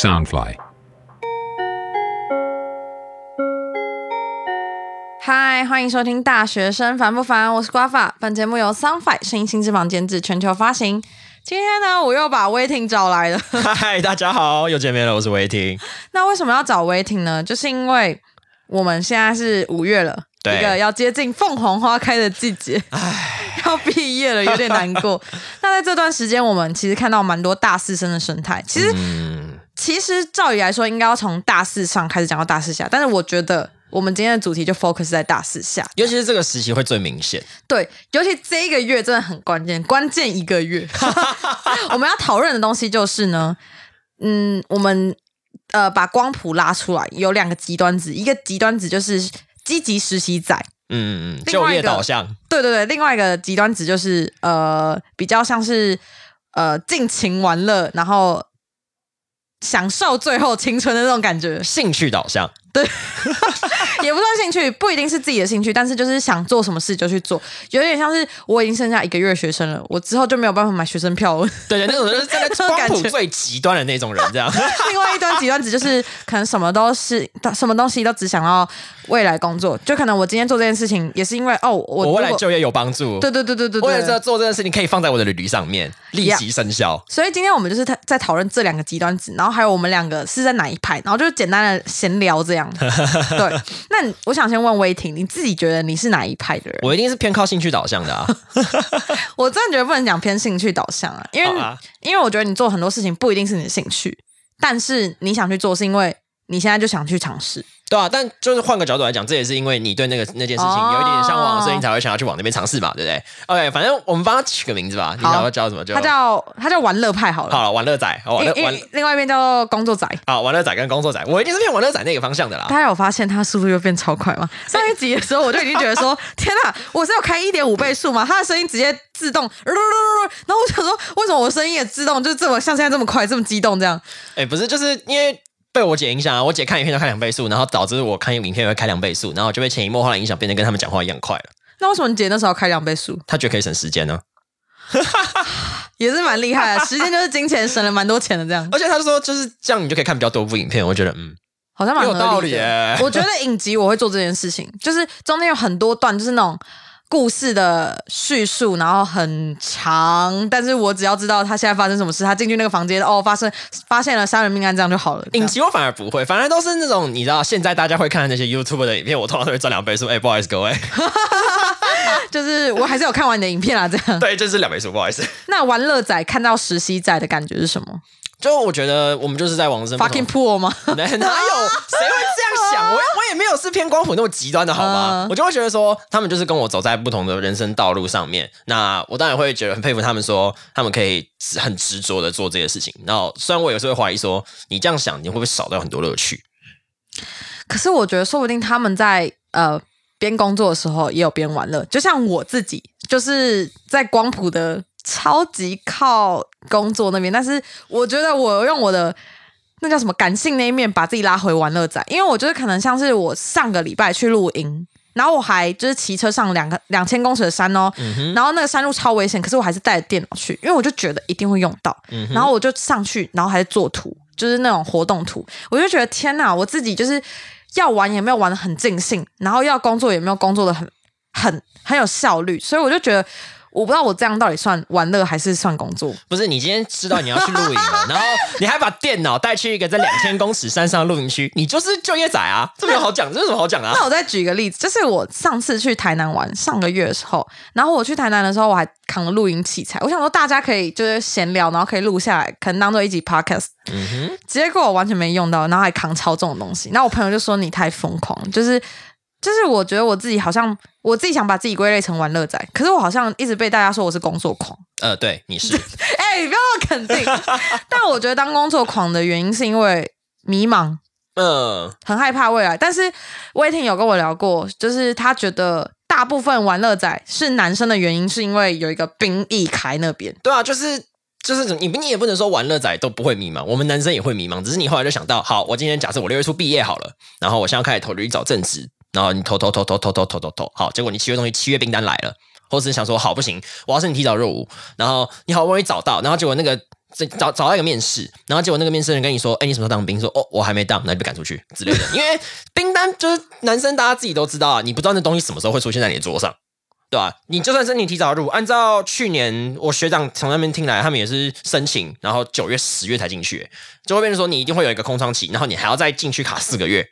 Soundfly。嗨，欢迎收听《大学生烦不烦》，我是瓜法。本节目由 Soundfly 声音新翅膀监制，全球发行。今天呢，我又把威霆找来了。嗨，大家好，又见面了，我是威霆。那为什么要找威霆呢？就是因为我们现在是五月了，对一个要接近凤凰花开的季节，要毕业了，有点难过。那在这段时间，我们其实看到蛮多大四生的生态。其实，嗯，其实照理来说，应该要从大四上开始讲到大四下，但是我觉得我们今天的主题就 focus 在大四下。尤其是这个时期会最明显。对，尤其这一个月真的很关键，关键一个月，我们要讨论的东西就是呢，嗯，我们呃把光谱拉出来，有两个极端值，一个极端值就是积极实习仔，嗯嗯嗯，就业导向。对对对，另外一个极端值就是呃比较像是呃尽情玩乐，然后享受最后青春的那种感觉，兴趣导向，也不算兴趣，不一定是自己的兴趣，但是就是想做什么事就去做，有点像是我已经剩下一个月学生了，我之后就没有办法买学生票了。对对，那种就是站在种光感最极端的那种人，这样。另外一端极端值就是可能什么都是什么东西都只想要未来工作，就可能我今天做这件事情也是因为哦，我我未来就业有帮助。对对对对对我也知道做这件事情，可以放在我的履历上面，立即生效。所以今天我们就是在在讨论这两个极端值，然后还有我们两个是在哪一派，然后就是简单的闲聊这样。对，那我想先问威霆，你自己觉得你是哪一派的人？我一定是偏靠兴趣导向的啊。我真的觉得不能讲偏兴趣导向啊，因为、啊因为我觉得你做很多事情不一定是你的兴趣，但是你想去做，是因为你现在就想去尝试。对啊，但就是换个角度来讲，这也是因为你对那个那件事情哦有一点点向往，所以你才会想要去往那边尝试嘛，对不对？OK，反正我们帮他取个名字吧，你想要叫什么就他叫他叫玩乐派好了，好了，玩乐仔，玩乐玩另外一边叫工作仔。啊，玩乐仔跟工作仔，我一定是偏玩乐仔那个方向的啦。大家有发现他速度又变超快吗？上一集的时候我就已经觉得说，天哪，我是要开一点五倍速吗？他的声音直接自动，然后我想说，为什么我声音也自动就这么像现在这么快，这么激动这样？哎、不是，就是因为被我姐影响啊，我姐看影片都开两倍速，然后导致我看影片也会开两倍速，然后就被潜移默化的影响，变得跟他们讲话一样快了。那为什么你姐那时候开两倍速？她觉得可以省时间呢，也是蛮厉害的，时间就是金钱，省了蛮多钱的这样。而且她就说就是这样，你就可以看比较多部影片。我觉得嗯，好像蛮有道理我觉得影集我会做这件事情，就是中间有很多段就是那种故事的叙述，然后很长，但是我只要知道他现在发生什么事，他进去那个房间哦，发生发现了杀人命案，这样就好了。影集我反而不会，反而都是那种你知道现在大家会看的那些 YouTube 的影片，我通常都会赚两倍速。哎、不好意思各位，就是我还是有看完你的影片啊，这样。对，就是两倍速，不好意思。那玩乐仔看到实习仔的感觉是什么就我觉得我们就是在往生？Fucking poor 吗？哪 哪有谁会这样想？我 我也没有是偏光谱那么极端的好吗？嗯我就会觉得说，他们就是跟我走在不同的人生道路上面。那我当然会觉得很佩服他们说他们可以很执着的做这些事情。然后虽然我有时候会怀疑说，你这样想，你会不会少掉很多乐趣？可是我觉得，说不定他们在呃边工作的时候也有边玩乐，就像我自己，就是在光谱的超级靠工作那边，但是我觉得我用我的。那叫什么感性那一面，把自己拉回玩乐仔，因为我觉得可能像是我上个礼拜去露营，然后我还就是骑车上两个两千公尺的山哦，然后那个山路超危险，可是我还是带着电脑去，因为我就觉得一定会用到，然后我就上去，然后还是做图，就是那种活动图，我就觉得天哪，我自己就是要玩也没有玩的很尽兴，然后要工作也没有工作的很很很有效率，所以我就觉得我不知道我这样到底算玩乐还是算工作。不是，你今天知道你要去露营了，然后你还把电脑带去一个在两千公尺山上的露营区，你就是就业仔啊！这没有好讲，这有什么好讲、啊？那我再举一个例子，就是我上次去台南玩，上个月的时候，然后我去台南的时候，我还扛了露营器材，我想说大家可以就是闲聊，然后可以录下来，可能当做一集 podcast。嗯哼结果我完全没用到，然后还扛超重的东西。然后我朋友就说你太疯狂，就是就是我觉得我自己好像我自己想把自己归类成玩乐仔，可是我好像一直被大家说我是工作狂。呃，对，你是 哎、你不要那么肯定。但我觉得当工作狂的原因是因为迷茫，嗯，很害怕未来。但是威霆有跟我聊过，就是他觉得大部分玩乐仔是男生的原因，是因为有一个兵役开那边。对啊，就是就是你你也不能说玩乐仔都不会迷茫，我们男生也会迷茫，只是你后来就想到，好，我今天假设我六月初毕业好了，然后我现在要开始投履历找正职，然后你投投投投投投投投投，好，结果你七月东西七月订单来了，或者是想说好不行，我要是你提早入伍，然后你好不容易找到，然后结果那个这找找到一个面试，然后结果那个面试人跟你说，哎，你什么时候当兵？说哦，我还没当，那就被赶出去之类的。因为兵单就是男生，大家自己都知道啊，你不知道那东西什么时候会出现在你的桌上。对吧？你就算申请提早入伍，按照去年我学长从那边听来，他们也是申请，然后九月、十月才进去，就会变成说你一定会有一个空窗期，然后你还要再进去卡四个月。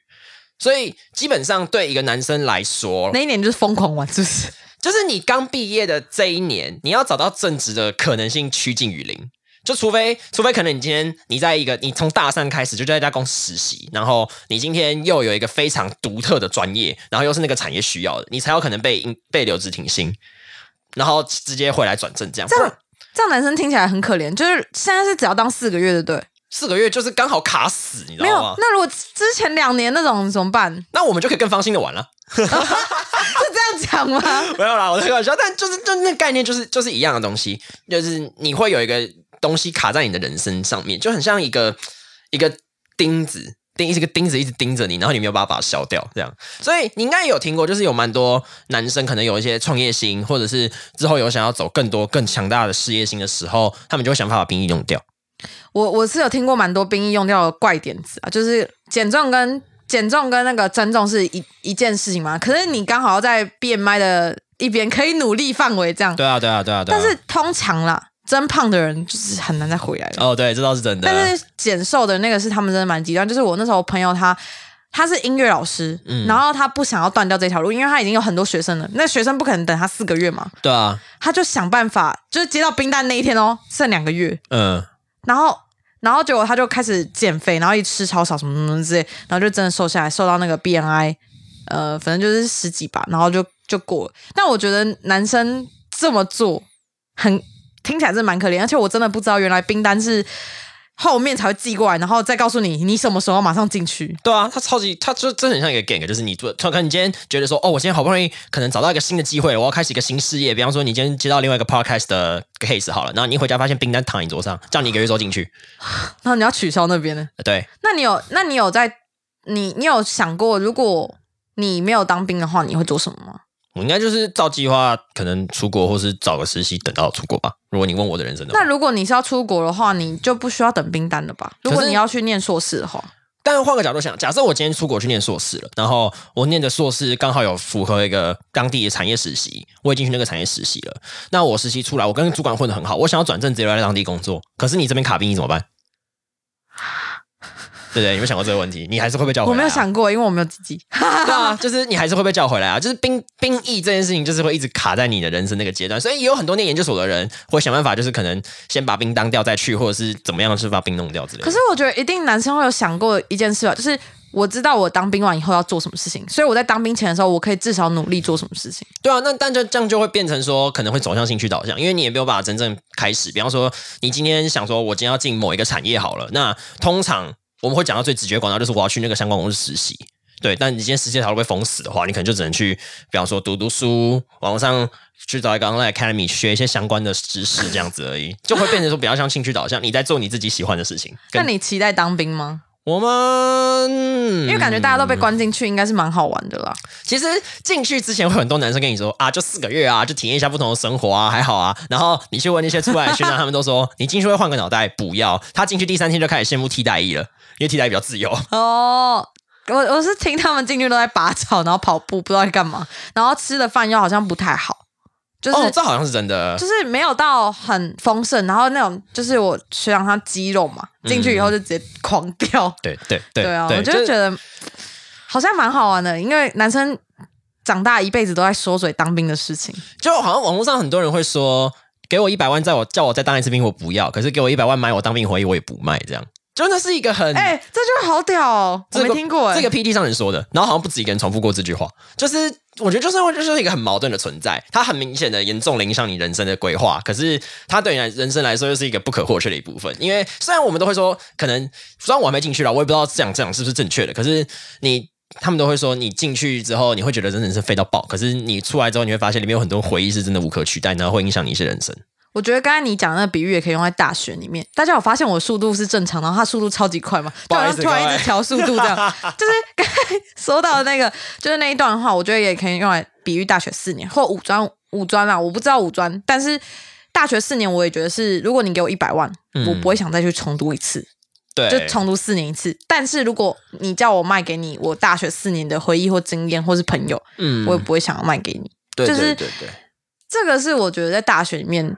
所以基本上对一个男生来说，那一年就是疯狂玩，是不是？就是你刚毕业的这一年，你要找到正职的可能性趋近于零。就除非，除非可能你今天你在一个，你从大三开始就在一家公司实习，然后你今天又有一个非常独特的专业，然后又是那个产业需要的，你才有可能被被留职停薪，然后直接回来转正这样。这样这样男生听起来很可怜，就是现在是只要当四个月的，对？四个月就是刚好卡死，你知道吗？没有。那如果之前两年那种怎么办？那我们就可以更放心的玩了。是这样讲吗？没有啦，我开玩笑。但就是就那概念就是就是一样的东西，就是你会有一个。东西卡在你的人生上面，就很像一个一个钉子，钉一个钉子一直盯着你，然后你没有办法把它消掉，这样。所以你应该有听过，就是有蛮多男生可能有一些创业心，或者是之后有想要走更多更强大的事业心的时候，他们就会想办法把兵役用掉。我我是有听过蛮多兵役用掉的怪点子啊，就是减重跟减重跟那个增重是一一件事情嘛，可是你刚好要在 BMI 的一边可以努力范围这样。对啊，对啊，对啊，对啊。但是通常啦。增胖的人就是很难再回来了。哦，对，这倒是真的。但是减瘦的那个是他们真的蛮极端。就是我那时候朋友他他是音乐老师，然后他不想要断掉这条路，因为他已经有很多学生了。那学生不可能等他四个月嘛？对啊。他就想办法，就是接到冰单那一天哦，剩两个月。嗯。然后，然后结果他就开始减肥，然后一吃超少什么什么之类，然后就真的瘦下来，瘦到那个 BMI，呃，反正就是十几吧，然后就就过。但我觉得男生这么做很。听起来是蛮可怜，而且我真的不知道原来冰单是后面才会寄过来，然后再告诉你你什么时候马上进去。对啊，他超级，他就真的很像一个 gang，就是你做，可能你今天觉得说，哦，我今天好不容易可能找到一个新的机会，我要开始一个新事业。比方说，你今天接到另外一个 podcast 的 case 好了，然后你一回家发现冰单躺你桌上，叫你一个月之后进去，然后你要取消那边呢？对，那你有，那你有在你你有想过，如果你没有当兵的话，你会做什么吗？我应该就是照计划，可能出国，或是找个实习，等到出国吧。如果你问我的人生的，那如果你是要出国的话，你就不需要等兵单了吧？如果你要去念硕士的话，但是换个角度想，假设我今天出国去念硕士了，然后我念的硕士刚好有符合一个当地的产业实习，我已经去那个产业实习了。那我实习出来，我跟主管混得很好，我想要转正直接来当地工作，可是你这边卡兵，你怎么办？对不对？有没有想过这个问题？你还是会被叫回来？我没有想过，因为我没有自己。对啊，就是你还是会被叫回来啊！就是兵兵役这件事情，就是会一直卡在你的人生那个阶段。所以也有很多念研究所的人会想办法，就是可能先把兵当掉再去，或者是怎么样，是把兵弄掉之类。可是我觉得一定男生会有想过一件事吧，就是我知道我当兵完以后要做什么事情，所以我在当兵前的时候，我可以至少努力做什么事情。对啊，那但就这样就会变成说，可能会走向兴趣导向，因为你也没有办法真正开始。比方说，你今天想说，我今天要进某一个产业好了，那通常。我们会讲到最直觉广告，就是我要去那个相关公司实习。对，但你今天实习条路被封死的话，你可能就只能去，比方说读读书，网上去找一个 online academy 学一些相关的知识，这样子而已，就会变成说比较像兴趣导向，你在做你自己喜欢的事情。那你期待当兵吗？我们因为感觉大家都被关进去，应该是蛮好玩的啦。其实进去之前会很多男生跟你说啊，就四个月啊，就体验一下不同的生活啊，还好啊。然后你去问那些出来的学长，他们都说你进去会换个脑袋，不要。他进去第三天就开始羡慕替代役了，因为替代役比较自由。哦，我我是听他们进去都在拔草，然后跑步，不知道在干嘛，然后吃的饭又好像不太好。就是这好像是真的，就是没有到很丰盛，然后那种就是我学长他肌肉嘛，进去以后就直接狂掉。对对对，对啊，我就觉得好像蛮好玩的，因为男生长大一辈子都在说嘴当兵的事情，就好像网络上很多人会说，给我一百万，在我叫我再当一次兵，我不要；可是给我一百万买我当兵回忆，我也不卖，这样。真的是一个很哎，这句话好屌哦！我没听过这个 P D 上人说的，然后好像不止一个人重复过这句话。就是我觉得，就是就是一个很矛盾的存在，它很明显的严重影响你人生的规划。可是它对你人生来说又是一个不可或缺的一部分。因为虽然我们都会说，可能虽然我还没进去了，我也不知道这样这样是不是正确的。可是你他们都会说，你进去之后，你会觉得真的是飞到爆。可是你出来之后，你会发现里面有很多回忆是真的无可取代，然后会影响你一些人生。我觉得刚才你讲那个比喻也可以用在大学里面。大家有发现我速度是正常的，他速度超级快嘛？突然突然一直调速度这样，就是刚才说到的那个，就是那一段的话，我觉得也可以用来比喻大学四年或五专五专啦。我不知道五专，但是。大学四年我也觉得是，如果你给我一百万，嗯我不会想再去重读一次，对，就重读四年一次。但是如果你叫我卖给你我大学四年的回忆或经验或是朋友，嗯我也不会想要卖给你。对就是对对对，这个是我觉得在大学里面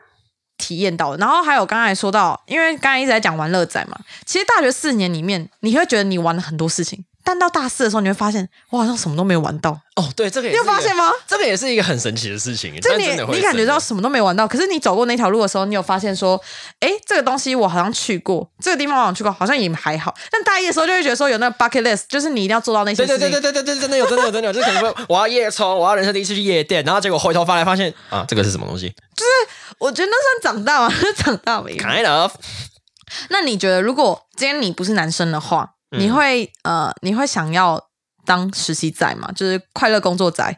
体验到。然后还有刚才说到，因为刚才一直在讲玩乐仔嘛，其实大学四年里面，你会觉得你玩了很多事情，但到大四的时候，你会发现，我好像什么都没有玩到。哦，对，这个也你有发现吗？这个也是一个很神奇的事情，就你但真的你感觉到什么都没玩到，可是你走过那条路的时候，你有发现说，哎，这个东西我好像去过，这个地方我好像去过，好像也还好。但大一的时候就会觉得说有那个 bucket list，就是你一定要做到那些对事情。对对对对对对，真的有真的有真的有，就是可能说我要夜冲，我要人生第一次去夜店，然后结果回头发来发现啊，这个是什么东西就是我觉得那算长大吗？长大没？？Kind of，那你觉得，如果今天你不是男生的话，嗯你会呃，你会想要当实习仔吗？就是快乐工作仔？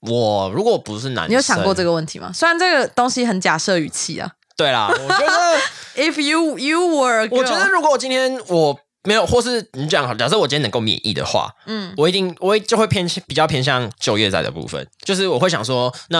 我如果不是男生，你有想过这个？问题吗？虽然这个东西很假设语气啊。对啦，我觉得 If you you were，a 我觉得如果我今天我没有，或是你这样，假设我今天能够免疫的话，嗯我一定我会就会偏比较偏向就业仔的部分，就是我会想说，那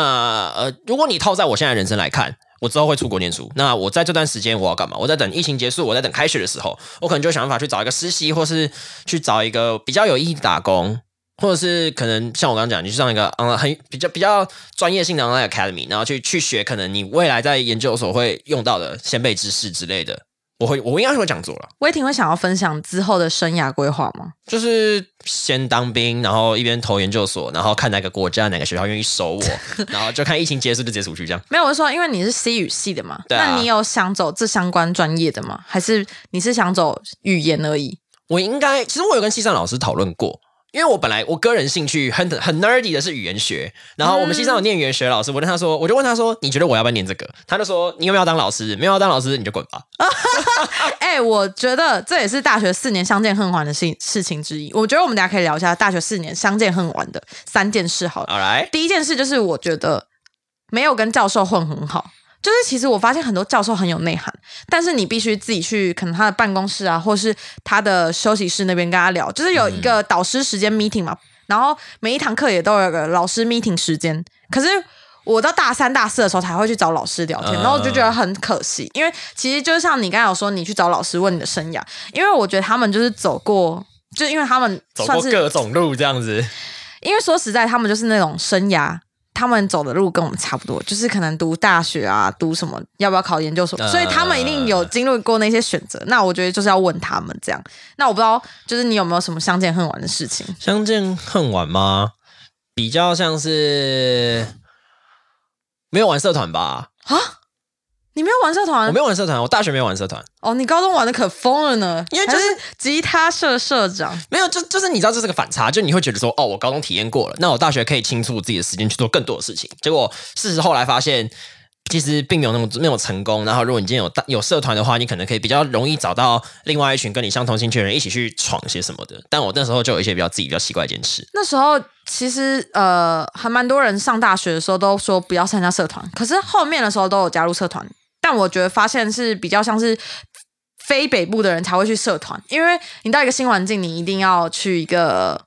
呃，如果你套在我现在人生来看。我之后会出国念书，那我在这段时间我要干嘛？我在等疫情结束，我在等开学的时候，我可能就想办法去找一个实习，或是去找一个比较有意义的打工，或者是可能像我刚刚讲，你去上一个嗯很比较比较专业性的 online academy，然后去去学可能你未来在研究所会用到的先辈知识之类的。我会我应该是会这样做了。威霆会想要分享之后的生涯规划吗？就是先当兵，然后一边投研究所，然后看哪个国家哪个学校愿意收我，然后就看疫情结束就直接出去这样。没有，我是说，因为你是 C 语系的嘛，对啊那你有想走这相关专业的吗？还是你是想走语言而已？我应该，其实我有跟西藏老师讨论过，因为我本来我个人兴趣很很 nerdy 的是语言学，然后我们系上有念语言学老师，我跟他说，我就问他说，你觉得我要不要念这个？他就说，你有没有要当老师？没有要当老师你就滚吧。哎、我觉得这也是大学四年相见恨晚的事事情之一。我觉得我们大家可以聊一下大学四年相见恨晚的三件事好了。好来，第一件事就是我觉得没有跟教授混很好。就是其实我发现很多教授很有内涵，但是你必须自己去可能他的办公室啊，或是他的休息室那边跟他聊，就是有一个导师时间 meeting 嘛，然后每一堂课也都有个老师 meeting 时间。可是我到大三、大四的时候才会去找老师聊天，嗯然后我就觉得很可惜，因为其实就像你刚才有说，你去找老师问你的生涯，因为我觉得他们就是走过，就因为他们走算是过各种路这样子，因为说实在，他们就是那种生涯，他们走的路跟我们差不多，就是可能读大学啊，读什么，要不要考研究所，呃所以他们一定有经历过那些选择。那我觉得就是要问他们这样。那我不知道，就是你有没有什么相见恨晚的事情？相见恨晚吗？比较像是没有玩社团吧。你没有玩社团我没有玩社团，我大学没有玩社团。哦？你高中玩的可疯了呢，因为就是还吉他社社长。没有，就就是你知道这是个反差，就你会觉得说，哦，我高中体验过了，那我大学可以倾注自己的时间去做更多的事情。结果事实后来发现，其实并没有那么没有成功。然后如果你今天有大有社团的话，你可能可以比较容易找到另外一群跟你相同兴趣的人一起去闯些什么的。但我那时候就有一些比较自己比较奇怪的坚持。那时候其实呃，还蛮多人上大学的时候都说不要参加社团，可是后面的时候都有加入社团。但我觉得发现是比较像是非北部的人才会去社团，因为你到一个新环境，你一定要去一个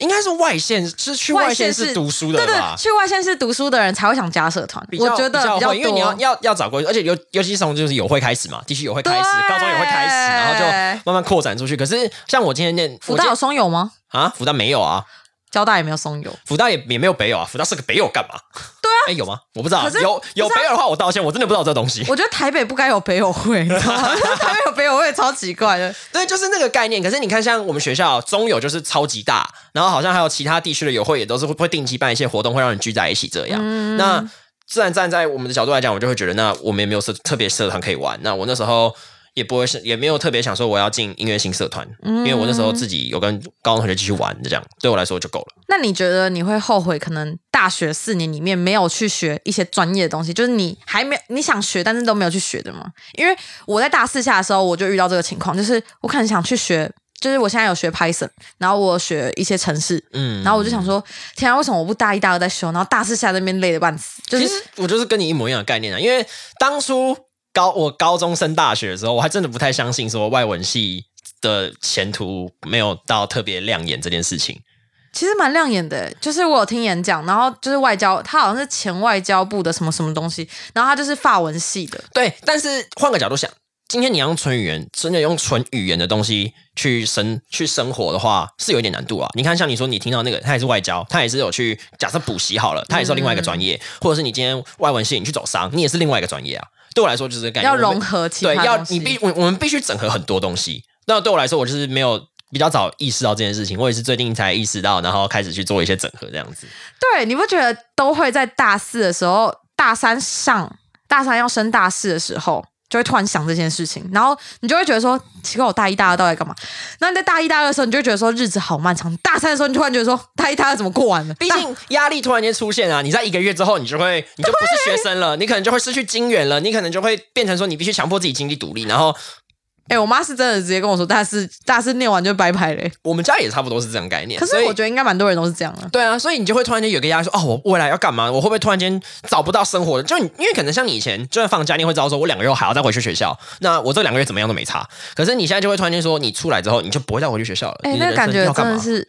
应该是外县，是去外县市读书的对对吧，？去外县市读书的人才会想加社团。我觉得比较因为你要要要找过去，而且尤尤其是从就是有会开始嘛，地区有会开始，高中也会开始，然后就慢慢扩展出去。可是像我今天念福大有松友吗？啊，福大没有啊，交大也没有松友。福大也也没有北友啊，福大是个北友干嘛？哎有吗？我不知道有有北友的话，我道歉，我真的不知道这东西。我觉得台北不该有北友会，你知道吗？台北有北友会超奇怪的。对，就是那个概念。可是你看，像我们学校中友就是超级大，然后好像还有其他地区的友会也都是会会定期办一些活动，会让人聚在一起这样。嗯那自然站在我们的角度来讲，我就会觉得，那我们也没有社特别社团可以玩。那我那时候也不会是，也没有特别想说我要进音乐性社团，因为我那时候自己有跟高中同学继续玩，这样对我来说就够了。那你觉得你会后悔，可能大学四年里面没有去学一些专业的东西，就是你还没你想学，但是都没有去学的吗？因为我在大四下的时候，我就遇到这个情况，就是我可能想去学，就是我现在有学 Python，然后我学一些程式，嗯，然后我就想说，天啊，为什么我不大一、大二在修，然后大四下那边累的半死？就是其实我就是跟你一模一样的概念啊，因为当初高我高中升大学的时候，我还真的不太相信说外文系的前途没有到特别亮眼这件事情。其实蛮亮眼的，就是我有听演讲，然后就是外交，他好像是前外交部的什么什么东西，然后他就是法文系的，对，但是换个角度想，今天你要用纯语言，真的用纯语言的东西去生去生活的话，是有一点难度啊。你看，像你说你听到那个，他也是外交，他也是有去假设补习好了，他也是有另外一个专业，或者是你今天外文系你去走商，你也是另外一个专业啊。对我来说就是感觉，要融合其对，要你必我我们必须整合很多东西。那对我来说，我就是没有比较早意识到这件事情，我也是最近才意识到，然后开始去做一些整合这样子。对，你不觉得都会在大四的时候，大三上大三要升大四的时候，就会突然想这件事情，然后你就会觉得说，奇怪，我大一大二到底干嘛？那你在大一大二的时候，你就会觉得说日子好漫长；大三的时候，你突然觉得说，大一大二怎么过完了？毕竟压力突然间出现啊，你在一个月之后，你就会你就不是学生了，你可能就会失去金源了，你可能就会变成说你必须强迫自己经济独立。然后哎、我妈是真的直接跟我说，大四大四念完就拜拜嘞、我们家也差不多是这样概念。可是我觉得应该蛮多人都是这样啊。对啊，所以你就会突然间有个压力，说哦，我未来要干嘛？我会不会突然间找不到生活？就你因为可能像你以前，就算放假，你会知道说我两个月后还要再回去学校，那我这两个月怎么样都没差。可是你现在就会突然间说，你出来之后你就不会再回去学校了。哎、你那个感觉真的是，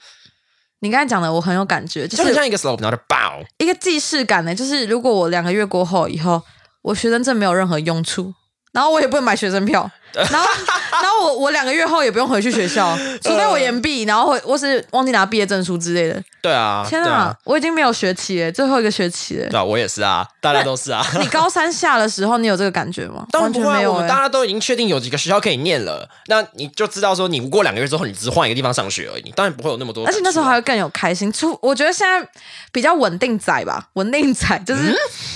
你刚才讲的，我很有感觉，就就是很像一个 slope，然后就爆。一个既视感呢。就是如果我两个月过后以后，我学生证没有任何用处，然后我也不能买学生票，然后然后我我两个月后也不用回去学校，除非我延毕，然后或或是忘记拿毕业证书之类的。对啊，天啊，我已经没有学期了，最后一个学期了。对啊，我也是啊，大家都是啊。你高三下的时候，你有这个感觉吗？当然不会啊，没有、我们欸。大家都已经确定有几个学校可以念了，那你就知道说，你过两个月之后，你只是换一个地方上学而已，你当然不会有那么多啊。而且那时候还会更有开心。出我觉得现在比较稳定仔吧，稳定仔就是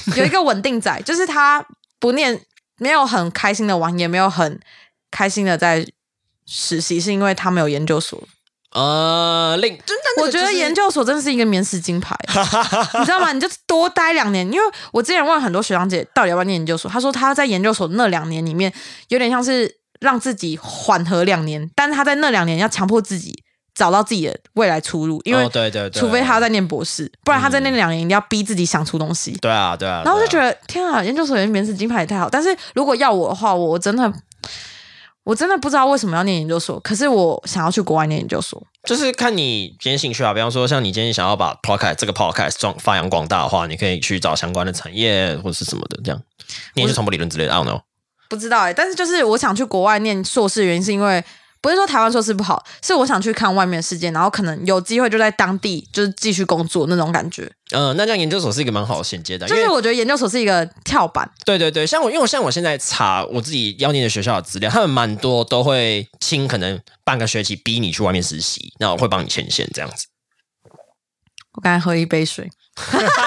嗯有一个稳定仔，就是他不念，没有很开心的玩，也没有很开心的在实习，是因为他没有研究所。呃，另就那那个我觉得研究所真的是一个免死金牌，你知道吗？你就多待两年，因为我之前问很多学长姐到底要不要念研究所，他说他在研究所那两年里面，有点像是让自己缓和两年，但是他在那两年要强迫自己找到自己的未来出路，因为哦对对对，除非他在念博士，不然他在那两年一定要逼自己想出东西。对啊对啊，对啊然后我就觉得天啊，研究所的免死金牌也太好。但是如果要我的话，我真的我真的不知道为什么要念研究所，可是我想要去国外念研究所。就是看你今天兴趣啊，比方说像你今天想要把 podcast 这个 podcast 壮发扬光大的话，你可以去找相关的产业或者是什么的，这样念去传播理论之类的，I don't know。不知道哎、但是就是我想去国外念硕士，原因是因为不是说台湾硕士不好，是我想去看外面的世界，然后可能有机会就在当地就是继续工作那种感觉。嗯、那这样研究所是一个蛮好的衔接的，就是我觉得研究所是一个跳板，对对对，像我，因为我像我现在查我自己要念的学校的资料，他们蛮多都会清可能半个学期逼你去外面实习，那我会帮你牵线这样子。我刚才喝一杯水，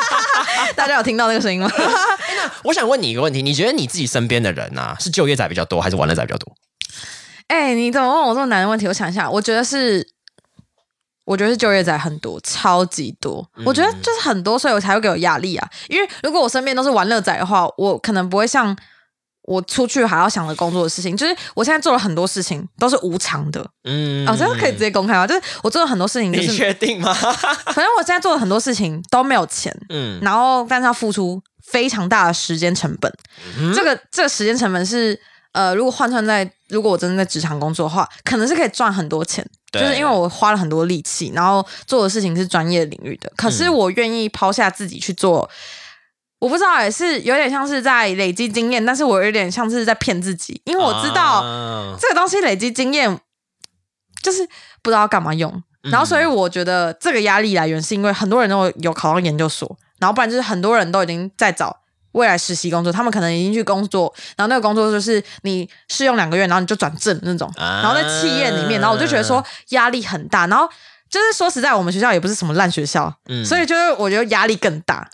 大家有听到那个声音吗？我想问你一个问题，你觉得你自己身边的人啊，是就业仔比较多，还是玩乐仔比较多？哎、你怎么问我这么难的问题？我想一下，我觉得是，我觉得是就业仔很多，超级多。我觉得就是很多，所以我才会给我压力啊。因为如果我身边都是玩乐仔的话，我可能不会像我出去还要想着工作的事情。就是我现在做了很多事情都是无偿的嗯，啊，这个可以直接公开吗？就是我做了很多事情，就你是确定吗？反正我现在做了很多事情都没有钱，嗯然后但是要付出非常大的时间成本。这个这个时间成本是呃，如果换算在如果我真的在职场工作的话，可能是可以赚很多钱，就是因为我花了很多力气，然后做的事情是专业领域的。可是我愿意抛下自己去做。我不知道也是有点像是在累积经验，但是我有点像是在骗自己，因为我知道啊这个东西累积经验就是不知道要干嘛用，嗯然后所以我觉得这个压力来源是因为很多人都有考到研究所，然后不然就是很多人都已经在找未来实习工作，他们可能已经去工作，然后那个工作就是你试用两个月，然后你就转正那种，啊然后在企业里面，然后我就觉得说压力很大，然后。就是说实在，我们学校也不是什么烂学校，嗯所以就是我觉得压力更大，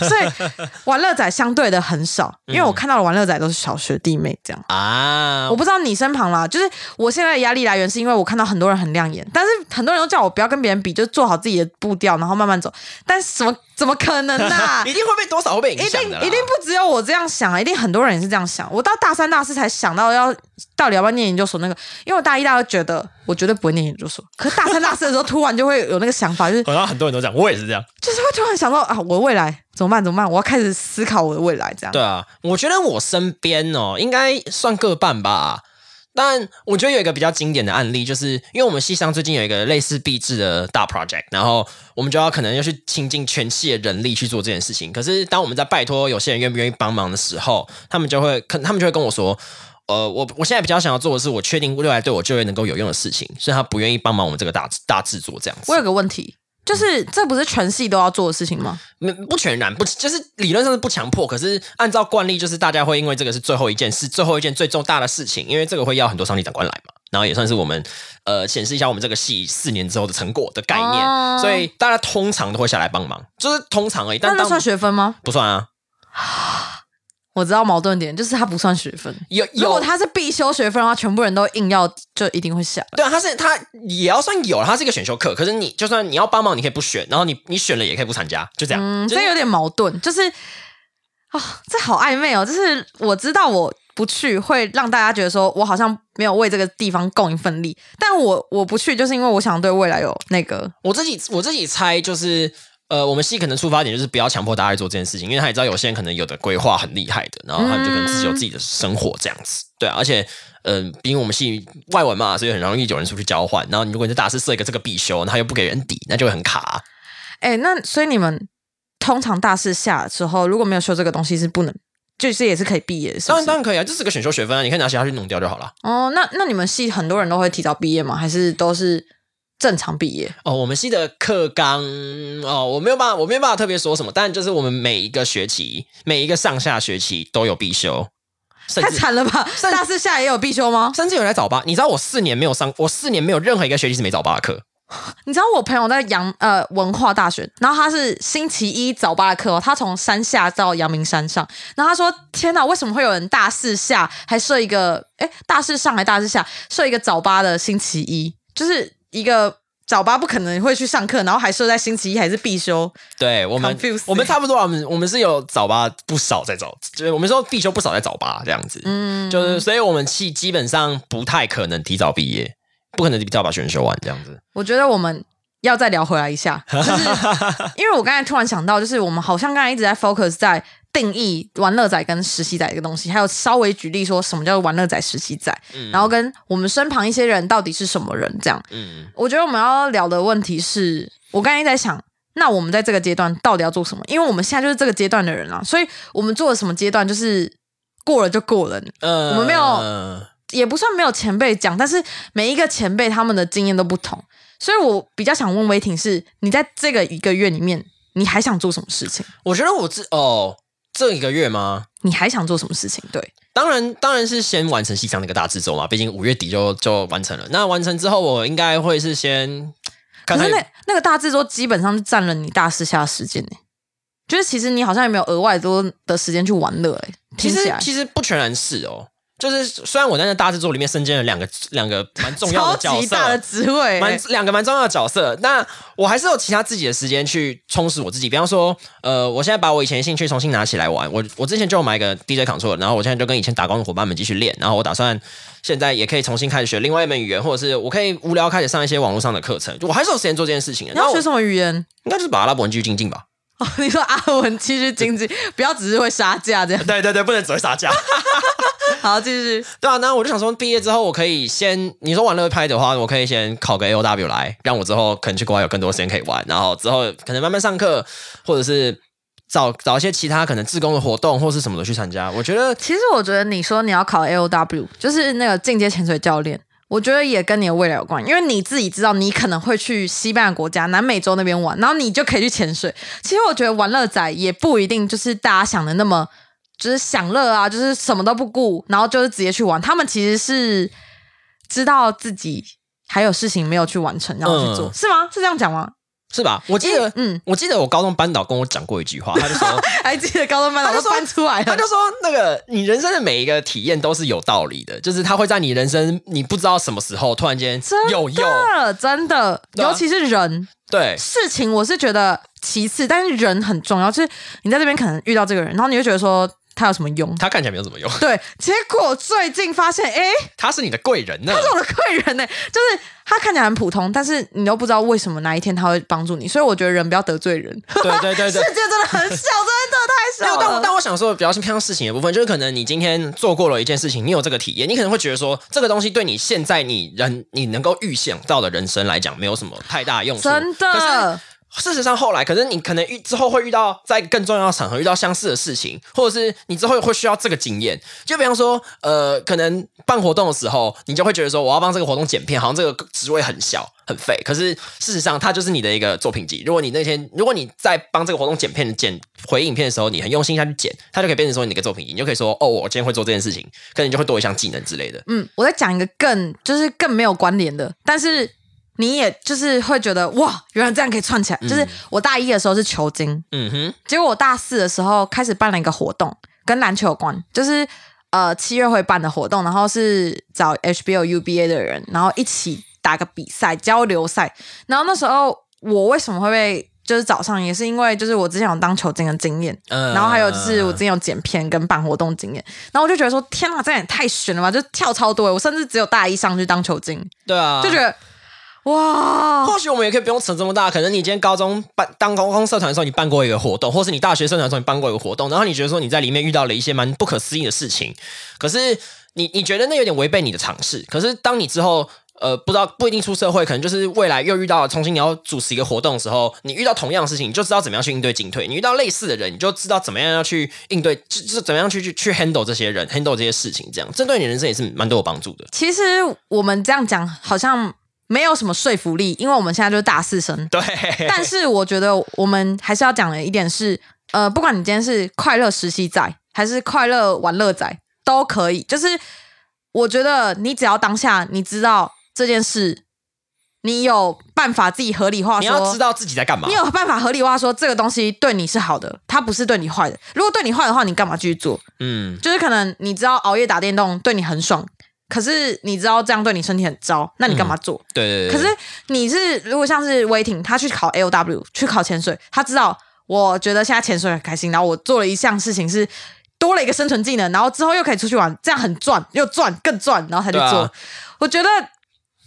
所以 玩乐仔相对的很少，因为我看到的玩乐仔都是小学弟妹这样。啊我，不知道你身旁啦，就是我现在的压力来源是因为我看到很多人很亮眼，但是很多人都叫我不要跟别人比，就做好自己的步调，然后慢慢走。但是怎么怎么可能呢、一定会被多少会被影一定响的啦，一定不只有我这样想啊，一定很多人也是这样想。我到大三、大四才想到要到底要不要念研究所那个，因为我大一、大二觉得我绝对不会念研究所，可是大三、大四的时候 突然就会有那个想法，就是好像很多人都这样，我也是这样。就是会突然想到啊，我未来怎么办？怎么办？我要开始思考我的未来，这样。对啊，我觉得我身边哦，应该算各半吧。但我觉得有一个比较经典的案例，就是因为我们系上最近有一个类似毕制的大 project，然后我们就要可能要去倾尽全系的人力去做这件事情。可是当我们在拜托有些人愿不愿意帮忙的时候，他们就会，可他们就会跟我说，呃，我我现在比较想要做的是，我确定未来对我就业能够有用的事情，所以他不愿意帮忙我们这个大大制作这样子。我有个问题，就是这不是全系都要做的事情吗？没不全然不就是理论上是不强迫，可是按照惯例，就是大家会因为这个是最后一件事，最后一件最重大的事情，因为这个会要很多上级长官来嘛，然后也算是我们呃显示一下我们这个系四年之后的成果的概念，哦所以大家通常都会下来帮忙，就是通常而已。那算学分吗？不算啊？我知道矛盾点，就是它不算学分。有有如果它是必修学分的话，全部人都硬要，就一定会下。对啊，他是他也要算有，他是一个选修课，可是你就算你要帮忙，你可以不选，然后你你选了也可以不参加，就这样。嗯，就是这有点矛盾，就是啊、这好暧昧哦。就是我知道我不去会让大家觉得说我好像没有为这个地方贡一份力，但我我不去就是因为我想对未来有那个我自己我自己猜就是。呃，我们系可能出发点就是不要强迫大家做这件事情，因为他也知道有些人可能有的规划很厉害的，然后他们就可能自己有自己的生活这样子，对啊，而且，呃，毕竟我们系外文嘛，所以很容易有人出去交换，然后你如果你在大四设一个这个必修，他又不给人抵，那就会很卡啊、哎，那所以你们通常大四下之后，如果没有修这个东西是不能，就是也是可以毕业当？然 当然可以啊，这是个选修学分啊，你可以拿其他去弄掉就好了。哦，那那你们系很多人都会提早毕业吗？还是都是正常毕业？哦，我们系的课纲哦，我没有办法，我没有办法特别说什么，但就是我们每一个学期，每一个上下学期都有必修，太至惨了吧！甚大四下也有必修吗？甚至有早八。你知道我四年没有上，我四年没有任何一个学期是没早八的课。你知道我朋友在阳呃文化大学，然后他是星期一早八的课、哦，他从山下到阳明山上，然后他说：“天哪，为什么会有人大四下还设一个？哎，大四上还大四下设一个早八的星期一，就是一个早八不可能会去上课，然后还设在星期一还是必修。对我们我们差不多啊，我们我们是有早八不少在早，就是我们说必修不少在早八这样子，嗯，就是所以我们系基本上不太可能提早毕业，不可能提早把学修完这样子。我觉得我们要再聊回来一下，就是 因为我刚才突然想到，就是我们好像刚才一直在 focus 在定义玩乐仔跟实习仔这个东西，还有稍微举例说什么叫做玩乐仔、实习仔，然后跟我们身旁一些人到底是什么人这样。嗯，我觉得我们要聊的问题是，我刚才在想。那我们在这个阶段到底要做什么？因为我们现在就是这个阶段的人啊，所以我们做了什么阶段，就是过了就过了，呃我们没有也不算没有前辈讲，但是每一个前辈他们的经验都不同，所以我比较想问威霆是，你在这个一个月里面，你还想做什么事情？我觉得我自哦这一个月吗？你还想做什么事情？对，当然，当然是先完成西藏那个大制作嘛，毕竟五月底就就完成了。那完成之后，我应该会是先看看可是那那个大制作基本上是占了你大四下的时间呢、就是其实你好像也没有额外多的时间去玩乐哎、其听起来实其实不全然是哦，就是虽然我在那大制作里面身兼了两个两个蛮重要的角色，级大的职位、蛮两个蛮重要的角色，那我还是有其他自己的时间去充实我自己。比方说，呃，我现在把我以前的兴趣重新拿起来玩。我我之前就有买一个 DJ control，然后我现在就跟以前打工的伙伴们继续练。然后我打算现在也可以重新开始学另外一门语言，或者是我可以无聊开始上一些网络上的课程。我还是有时间做这件事情的。那我你要学什么语言？应该就是把阿拉伯文继续精进吧。哦，你说阿文继续经济，不要只是会杀价这样。对对对，不能只会杀价。好，继续。对啊，那我就想说，毕业之后我可以先，你说玩乐拍的话，我可以先考个 A O W 来，让我之后可能去国外有更多时间可以玩，然后之后可能慢慢上课，或者是找找一些其他可能自工的活动或是什么的去参加。我觉得其实我觉得你说你要考 A O W，就是那个进阶潜水教练，我觉得也跟你的未来有关，因为你自己知道你可能会去西班牙国家、南美洲那边玩，然后你就可以去潜水。其实我觉得玩乐仔也不一定就是大家想的那么就是享乐啊，就是什么都不顾，然后就是直接去玩。他们其实是知道自己还有事情没有去完成，然后去做，嗯是吗？是这样讲吗？是吧？我记得，嗯，我记得我高中班导跟我讲过一句话，他就说，还记得高中班老师他就说搬出来了，他就说那个你人生的每一个体验都是有道理的，就是他会在你人生你不知道什么时候突然间真有用，的真的，啊尤其是人。对，事情我是觉得其次，但是人很重要。就是你在这边可能遇到这个人，然后你就觉得说他有什么用？他看起来没有什么用，对，结果最近发现，哎，他是你的贵人呢。他是我的贵人呢，就是他看起来很普通，但是你又不知道为什么哪一天他会帮助你，所以我觉得人不要得罪人。对对对对，世界真的很小，真的太小但我。但我想说，比较偏向事情的部分，就是可能你今天做过了一件事情，你有这个体验，你可能会觉得说，这个东西对你现在你人你能够预想到的人生来讲，没有什么太大用处。真可是的，事实上，后来可是你可能遇之后会遇到在更重要的场合遇到相似的事情，或者是你之后会需要这个经验。就比方说，呃，可能办活动的时候，你就会觉得说，我要帮这个活动剪片，好像这个职位很小很废。可是事实上，它就是你的一个作品集。如果你那天，如果你在帮这个活动剪片、剪回影片的时候，你很用心下去剪，它就可以变成说你的一个作品集。你就可以说，哦，我今天会做这件事情，可能你就会多一项技能之类的。嗯，我在讲一个更就是更没有关联的，但是你也就是会觉得哇，原来这样可以串起来。就是我大一的时候是球精，嗯哼，结果我大四的时候开始办了一个活动，跟篮球有关，就是呃七月会办的活动，然后是找 HBO、UBA 的人，然后一起打个比赛交流赛。然后那时候我为什么会被就是早上，也是因为就是我之前有当球精的经验，嗯。然后还有就是我之前有剪片跟办活动经验，然后我就觉得说天哪，这样也太悬了吧，就跳超多欸，我甚至只有大一上去当球精，对啊，就觉得哇，或许我们也可以不用扯这么大，可能你今天高中办当高中社团的时候，你办过一个活动，或是你大学社团的时候你办过一个活动，然后你觉得说你在里面遇到了一些蛮不可思议的事情，可是你你觉得那有点违背你的尝试，可是当你之后。呃，不知道不一定出社会，可能就是未来又遇到重新你要主持一个活动的时候，你遇到同样的事情，你就知道怎么样去应对进退；你遇到类似的人，你就知道怎么样要去应对，就就是怎么样去去去 handle 这些人，handle 这些事情，这样这对你人生也是蛮多有帮助的。其实我们这样讲好像没有什么说服力，因为我们现在就是大四生，对，但是我觉得我们还是要讲的一点是，呃，不管你今天是快乐实习仔还是快乐玩乐仔，都可以。就是我觉得你只要当下你知道这件事，你有办法自己合理化你说，要知道自己在干嘛你。有办法合理化说这个东西对你是好的，它不是对你坏的。如果对你坏的话，你干嘛继续做？嗯，就是可能你知道熬夜打电动对你很爽，可是你知道这样对你身体很糟，那你干嘛做？对对对。可是你是如果像是威霆，他去考 L W 去考潜水，他知道我觉得现在潜水很开心，然后我做了一项事情是多了一个生存技能，然后之后又可以出去玩，这样很赚，又赚更赚，然后他就做。啊我觉得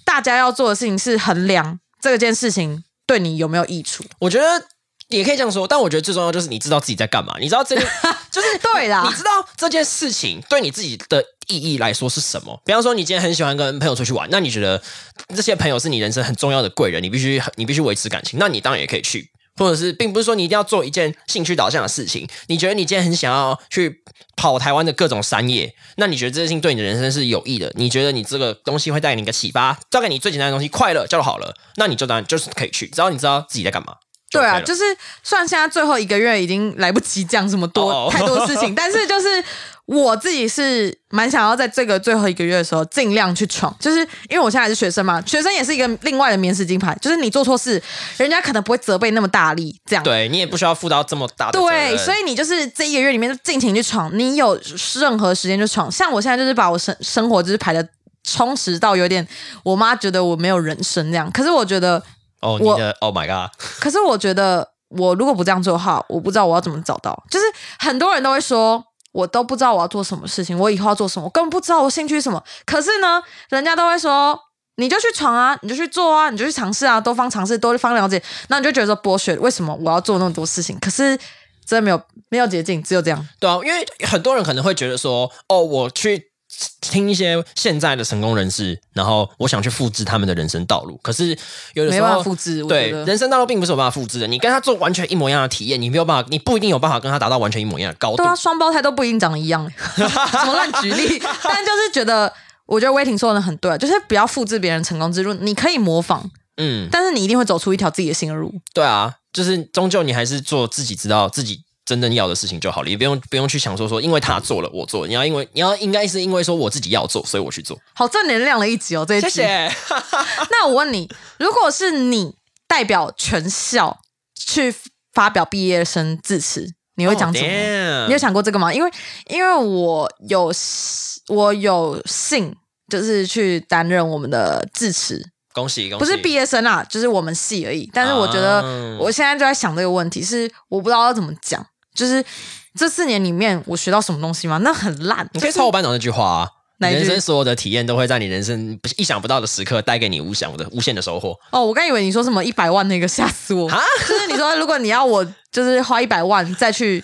大家要做的事情是衡量这件事情对你有没有益处。我觉得也可以这样说，但我觉得最重要就是你知道自己在干嘛，你知道这件 就是对啦你知道这件事情对你自己的意义来说是什么。比方说，你今天很喜欢跟朋友出去玩，那你觉得这些朋友是你人生很重要的贵人，你必须你必须维持感情，那你当然也可以去。或者是，并不是说你一定要做一件兴趣导向的事情。你觉得你今天很想要去跑台湾的各种山野，那你觉得这件事情对你的人生是有益的？你觉得你这个东西会带给你一个启发，带给你最简单的东西，快乐就好了。那你就当然就是可以去，只要你知道自己在干嘛。就对啊，就是虽然现在最后一个月已经来不及讲这么多、太多的事情，但是就是我自己是蛮想要在这个最后一个月的时候尽量去闯，就是因为我现在还是学生嘛，学生也是一个另外的免死金牌，就是你做错事，人家可能不会责备那么大力，这样。对你也不需要负到这么大的对，所以你就是这一个月里面就尽情去闯，你有任何时间就闯。像我现在就是把我生生活就是排的充实到有点，我妈觉得我没有人生这样。可是我觉得，哦，你我的 Oh my God，可是我觉得我如果不这样做的话，我不知道我要怎么找到。就是很多人都会说。我都不知道我要做什么事情，我以后要做什么，我根本不知道我兴趣是什么。可是呢，人家都会说，你就去闯啊，你就去做啊，你就去尝试啊，多方尝试，多方了解。那你就觉得说剥削，为什么我要做那么多事情？可是真的没有没有捷径，只有这样。对啊，因为很多人可能会觉得说，哦，我去听一些现在的成功人士，然后我想去复制他们的人生道路，可是有的时候没办法复制对人生道路并不是有办法复制的。你跟他做完全一模一样的体验，你没有办法，你不一定有办法跟他达到完全一模一样的高度对。啊，双胞胎都不一定长得一样，怎么乱举例？但就是觉得，我觉得威霆说的很对，就是不要复制别人成功之路，你可以模仿，嗯，但是你一定会走出一条自己的新路。对啊，就是终究你还是做自己知道自己真正要的事情就好了，也不用不用去想说说因为他做了我做，你要因为你要应该是因为说我自己要做，所以我去做。好正能量的一集哦，这一集。谢谢。那我问你，如果是你代表全校去发表毕业生致辞，你会讲什么 Oh, 你有想过这个吗？因为因为我有我有幸就是去担任我们的致辞，恭喜恭喜！不是毕业生啊，就是我们系而已。但是我觉得啊我现在就在想这个问题，是我不知道要怎么讲，就是这四年里面我学到什么东西吗？那很烂。你可以抄我班长那句话啊。哪一句人生所有的体验都会在你人生意想不到的时刻带给你无想的无限的收获。哦，我刚以为你说什么一百万那个，吓死我！啊就是你说如果你要我就是花一百万再去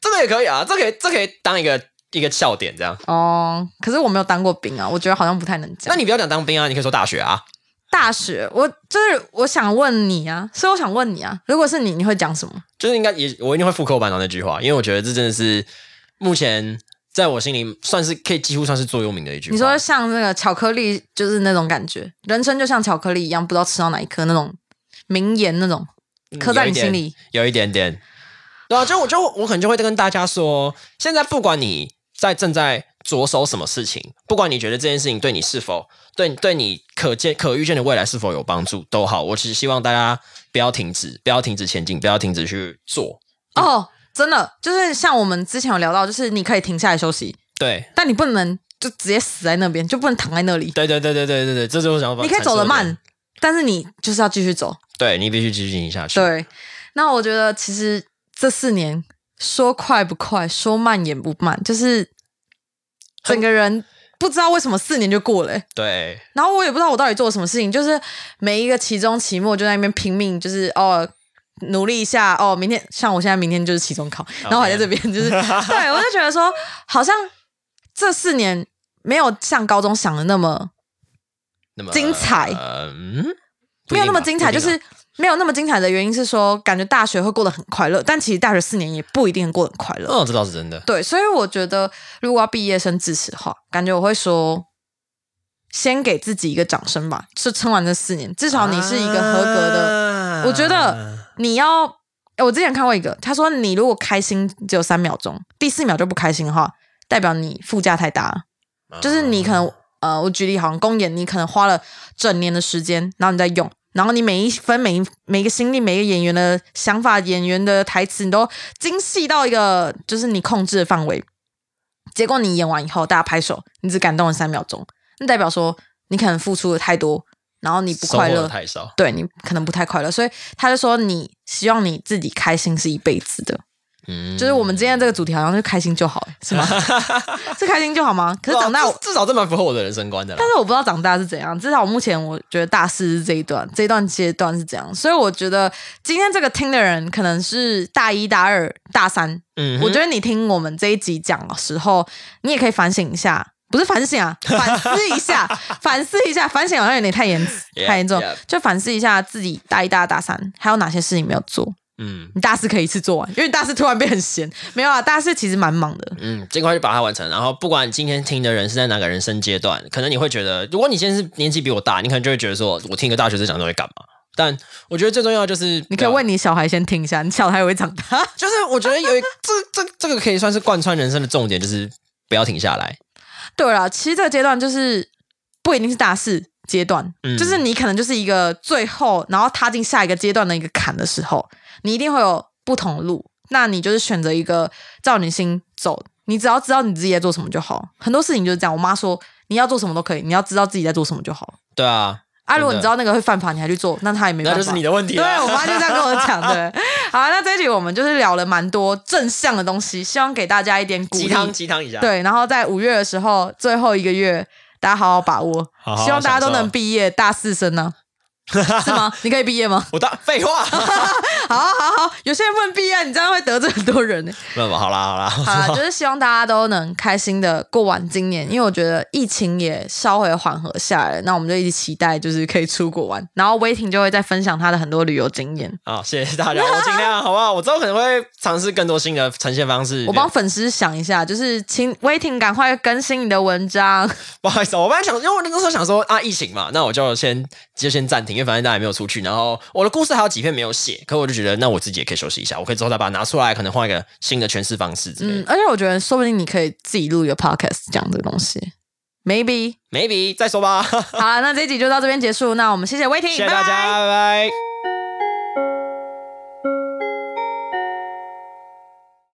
这个也可以啊，这可以这可以当一个一个笑点这样。哦，可是我没有当过兵啊，我觉得好像不太能讲。那你不要讲当兵啊，你可以说大学啊。大学，我就是我想问你啊，所以我想问你啊，如果是你，你会讲什么？就是应该也我一定会复刻我班长那句话，因为我觉得这真的是目前在我心里算是可以几乎算是座右铭的一句话。你说像那个巧克力，就是那种感觉，人生就像巧克力一样，不知道吃到哪一颗那种名言那种，刻在你心里。有一点点，对啊，就我就我可能就会跟大家说，现在不管你在正在着手什么事情，不管你觉得这件事情对你是否对对你可见可预见的未来是否有帮助都好，我只是希望大家不要停止，不要停止前进，不要停止去做。哦，真的就是像我们之前有聊到，就是你可以停下来休息，对，但你不能就直接死在那边，就不能躺在那里。对对对对对对对，这就是我想法。你可以走得慢，但是你就是要继续走。对你必须继续进行下去。对，那我觉得其实这四年说快不快，说慢也不慢，就是整个人不知道为什么四年就过了欸、对。然后我也不知道我到底做了什么事情，就是每一个期中、期末就在那边拼命，就是哦努力一下哦，明天像我现在明天就是期中考，然后还在这边就是对我就觉得说，好像这四年没有像高中想的那么那么精彩呃嗯，没有那么精彩，就是没有那么精彩的原因是说，感觉大学会过得很快乐，但其实大学四年也不一定过得很快乐。嗯，这倒是真的。对，所以我觉得如果要毕业生致辞的话，感觉我会说，先给自己一个掌声吧，就撑完这四年，至少你是一个合格的。的我觉得你要，诶我之前看过一个，他说你如果开心只有三秒钟，第四秒就不开心的话，代表你副驾太大了。就是你可能呃，我举例好像公演，你可能花了整年的时间，然后你在用，然后你每一分每一每一个心力，每一个演员的想法、演员的台词，你都精细到一个就是你控制的范围。结果你演完以后，大家拍手，你只感动了三秒钟，那代表说你可能付出的太多，然后你不快乐。对你可能不太快乐，所以他就说你希望你自己开心是一辈子的，嗯，就是我们今天这个主题好像是开心就好，是吗？是开心就好吗？可是长大我至至少这蛮符合我的人生观的但。是我不知道长大是怎样，至少我目前我觉得大四是这一段，这一段阶段是怎样，所以我觉得今天这个听的人可能是大一、大二、大三，嗯我觉得你听我们这一集讲的时候，你也可以反省一下，不是反省啊，反思一下，反思一下，反省好像有点太严太严重 yeah. 就反思一下自己大一、大二、大三还有哪些事情没有做，嗯你大四可以一次做完，因为你大四突然变很闲，没有啊，大四其实蛮忙的，嗯，尽快去把它完成。然后，不管今天听的人是在哪个人生阶段，可能你会觉得，如果你现在是年纪比我大，你可能就会觉得说，我听一个大学生讲这会干嘛？但我觉得最重要的就是，你可以问你小孩先听一下，你小孩也会长大。就是我觉得有一这这这个可以算是贯穿人生的重点，就是不要停下来。对了，其实这个阶段就是不一定是大四阶段，嗯就是你可能就是一个最后，然后踏进下一个阶段的一个坎的时候，你一定会有不同的路。那你就是选择一个照你心走，你只要知道你自己在做什么就好。很多事情就是这样。我妈说你要做什么都可以，你要知道自己在做什么就好。对啊，啊，如果你知道那个会犯法，你还去做，那他也没办法。那就是你的问题对我妈就这样跟我讲。的，好，那这一集我们就是聊了蛮多正向的东西，希望给大家一点鼓励。鸡汤鸡汤一下。对，然后在五月的时候，最后一个月，大家好好把握，好好希望大家都能毕业，大四生呢、是吗？你可以毕业吗？我当废话，好啊好好，有些人不能毕业，你这样会得罪很多人呢、那么，好啦好啦，好啦，就是希望大家都能开心的过完今年，因为我觉得疫情也稍微缓和下来了，那我们就一起期待，就是可以出国玩。然后威霆就会再分享他的很多旅游经验。好，谢谢大家，我尽量好不好？我之后可能会尝试更多新的呈现方式。我帮粉丝想一下，就是请威霆赶快更新你的文章。不好意思，我本来想，因为我那时候想说啊，疫情嘛，那我就先就先暂停，因为反正大家也没有出去。然后我的故事还有几篇没有写，可我就觉得那我自己也可以休息一下，我可以之后再把它拿出来，可能换一个新的诠释方式之类的。，嗯而且我觉得说不定你可以自己录一个 podcast 讲这个东西，maybe。maybe 再说吧，好了，那这一集就到这边结束。那我们谢谢威霆，谢谢大家，拜拜拜拜。